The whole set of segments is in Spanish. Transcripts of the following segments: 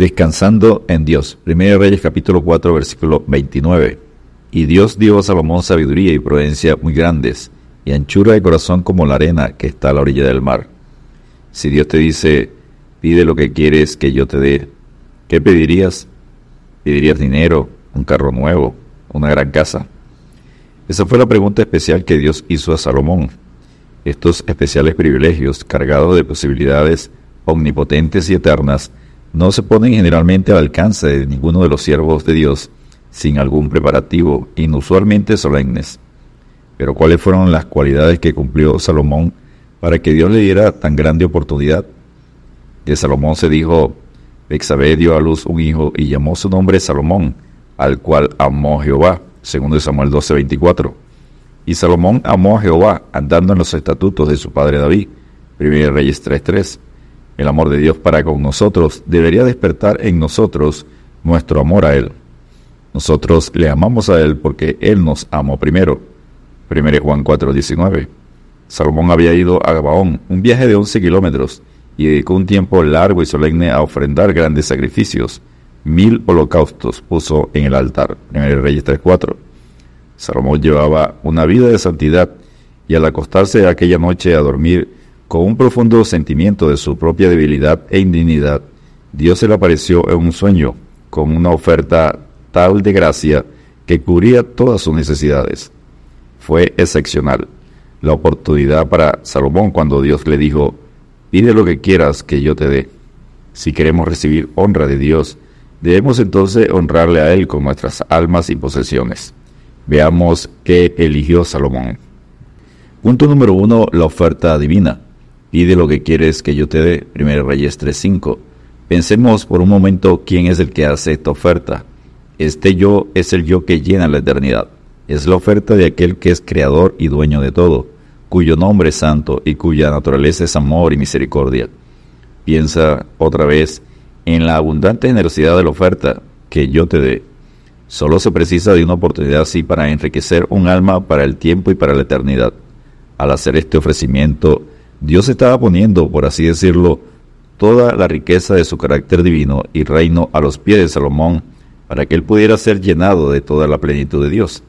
Descansando en Dios. 1 Reyes capítulo 4 versículo 29. Y Dios dio a Salomón sabiduría y prudencia muy grandes, y anchura de corazón como la arena que está a la orilla del mar. Si Dios te dice, pide lo que quieres que yo te dé, ¿qué pedirías? ¿Pedirías dinero, un carro nuevo, una gran casa? Esa fue la pregunta especial que Dios hizo a Salomón. Estos especiales privilegios, cargados de posibilidades omnipotentes y eternas, no se ponen generalmente al alcance de ninguno de los siervos de Dios sin algún preparativo, inusualmente solemnes. Pero ¿cuáles fueron las cualidades que cumplió Salomón para que Dios le diera tan grande oportunidad? De Salomón se dijo, Bexabé dio a luz un hijo y llamó su nombre Salomón, al cual amó Jehová, segundo Samuel 12:24. Y Salomón amó a Jehová andando en los estatutos de su padre David, 1 Reyes 3:3. El amor de Dios para con nosotros debería despertar en nosotros nuestro amor a Él. Nosotros le amamos a Él porque Él nos amó primero. 1 Juan 4:19. Salomón había ido a Gabaón, un viaje de 11 kilómetros, y dedicó un tiempo largo y solemne a ofrendar grandes sacrificios. Mil holocaustos puso en el altar. 1 Reyes 3:4. Salomón llevaba una vida de santidad y al acostarse aquella noche a dormir con un profundo sentimiento de su propia debilidad e indignidad, Dios se le apareció en un sueño con una oferta tal de gracia que cubría todas sus necesidades. Fue excepcional la oportunidad para Salomón cuando Dios le dijo, pide lo que quieras que yo te dé. Si queremos recibir honra de Dios, debemos entonces honrarle a Él con nuestras almas y posesiones. Veamos qué eligió Salomón. Punto número uno, la oferta divina. Pide lo que quieres que yo te dé. 1 Reyes 3.5. Pensemos por un momento quién es el que hace esta oferta. Este yo es el yo que llena la eternidad. Es la oferta de aquel que es creador y dueño de todo, cuyo nombre es santo y cuya naturaleza es amor y misericordia. Piensa otra vez en la abundante generosidad de la oferta que yo te dé. Solo se precisa de una oportunidad así para enriquecer un alma para el tiempo y para la eternidad. Al hacer este ofrecimiento, Dios estaba poniendo, por así decirlo, toda la riqueza de su carácter divino y reino a los pies de Salomón para que él pudiera ser llenado de toda la plenitud de Dios.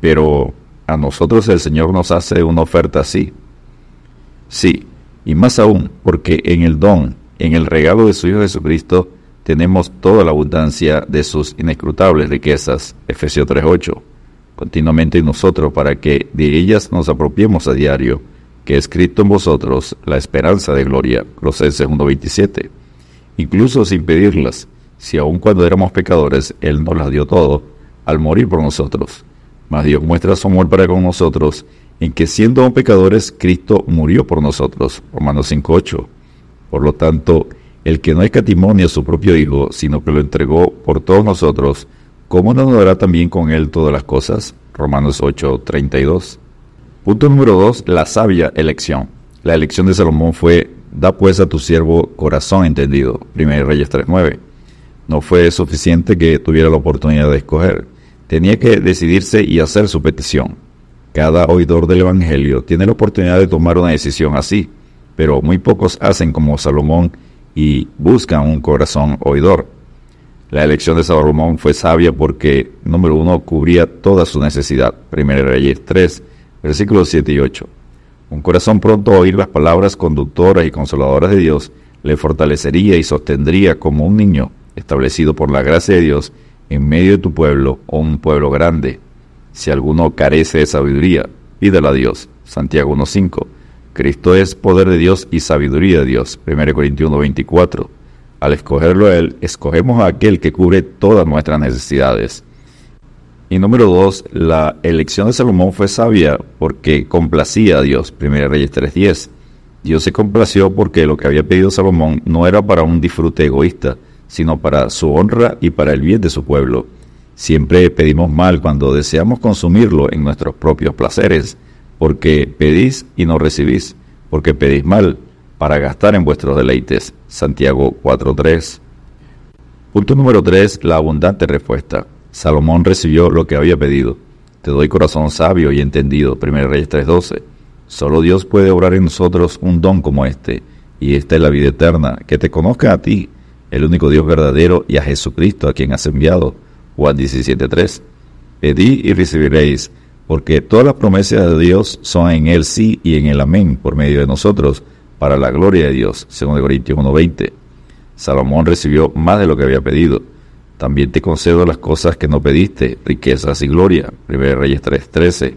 Pero a nosotros el Señor nos hace una oferta así. Sí, y más aún, porque en el don, en el regalo de su Hijo Jesucristo, tenemos toda la abundancia de sus inescrutables riquezas. Efesios 3.8. Continuamente en nosotros para que de ellas nos apropiemos a diario, que es escrito en vosotros la esperanza de gloria. Colosenses 1.27. Incluso sin pedirlas, si aun cuando éramos pecadores, Él nos las dio todo, al morir por nosotros. Mas Dios muestra su amor para con nosotros, en que siendo aún pecadores, Cristo murió por nosotros. Romanos 5.8. Por lo tanto, el que no escatimó ni a su propio Hijo, sino que lo entregó por todos nosotros, ¿cómo no nos dará también con Él todas las cosas? Romanos 8.32. Punto número 2. La sabia elección. La elección de Salomón fue, da pues a tu siervo corazón entendido. 1 Reyes 3.9. No fue suficiente que tuviera la oportunidad de escoger. Tenía que decidirse y hacer su petición. Cada oidor del Evangelio tiene la oportunidad de tomar una decisión así, pero muy pocos hacen como Salomón y buscan un corazón oidor. La elección de Salomón fue sabia porque, número uno, cubría toda su necesidad. 1 Reyes 3, versículos 7 y 8. Un corazón pronto a oír las palabras conductoras y consoladoras de Dios le fortalecería y sostendría como un niño establecido por la gracia de Dios en medio de tu pueblo o un pueblo grande. Si alguno carece de sabiduría, pídela a Dios. Santiago 1.5. Cristo es poder de Dios y sabiduría de Dios. 1 Corintios 1.24. Al escogerlo a Él, escogemos a aquel que cubre todas nuestras necesidades. Y número 2, la elección de Salomón fue sabia porque complacía a Dios. 1 Reyes 3.10. Dios se complació porque lo que había pedido Salomón no era para un disfrute egoísta, sino para su honra y para el bien de su pueblo. Siempre pedimos mal cuando deseamos consumirlo en nuestros propios placeres, porque pedís y no recibís, porque pedís mal para gastar en vuestros deleites. Santiago 4.3. Punto número 3. La abundante respuesta. Salomón recibió lo que había pedido. Te doy corazón sabio y entendido. 1 Reyes 3.12. Solo Dios puede obrar en nosotros un don como este, y esta es la vida eterna, que te conozca a ti, el único Dios verdadero y a Jesucristo a quien has enviado. Juan 17.3. Pedid y recibiréis, porque todas las promesas de Dios son en Él sí y en el amén por medio de nosotros, para la gloria de Dios. 2 Corintios 1.20. Salomón recibió más de lo que había pedido. También te concedo las cosas que no pediste, riquezas y gloria. 1 Reyes 3.13.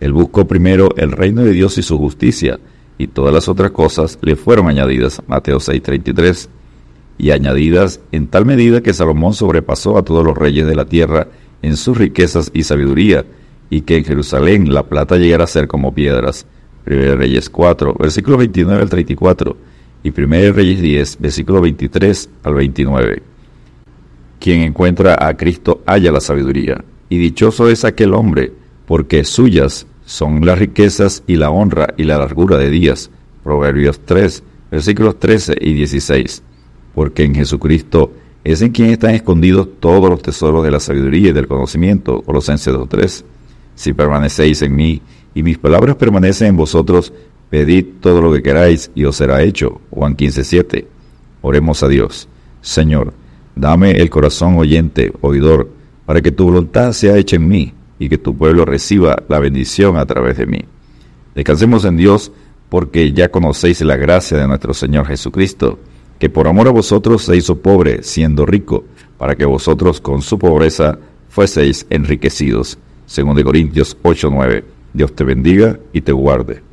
Él buscó primero el reino de Dios y su justicia, y todas las otras cosas le fueron añadidas. Mateo 6:33. Y añadidas en tal medida que Salomón sobrepasó a todos los reyes de la tierra en sus riquezas y sabiduría, y que en Jerusalén la plata llegara a ser como piedras. 1 Reyes 4, versículo 29 al 34, y 1 Reyes 10, versículo 23 al 29. Quien encuentra a Cristo halla la sabiduría, y dichoso es aquel hombre, porque suyas son las riquezas y la honra y la largura de días. Proverbios 3, versículos 13 y 16. Porque en Jesucristo es en quien están escondidos todos los tesoros de la sabiduría y del conocimiento. Colosenses 2.3. Si permanecéis en mí y mis palabras permanecen en vosotros, pedid todo lo que queráis y os será hecho. Juan 15.7. Oremos a Dios. Señor, dame el corazón oyente, oidor, para que tu voluntad sea hecha en mí y que tu pueblo reciba la bendición a través de mí. Descansemos en Dios porque ya conocéis la gracia de nuestro Señor Jesucristo, que por amor a vosotros se hizo pobre, siendo rico, para que vosotros con su pobreza fueseis enriquecidos. Según de Corintios 8:9. Dios te bendiga y te guarde.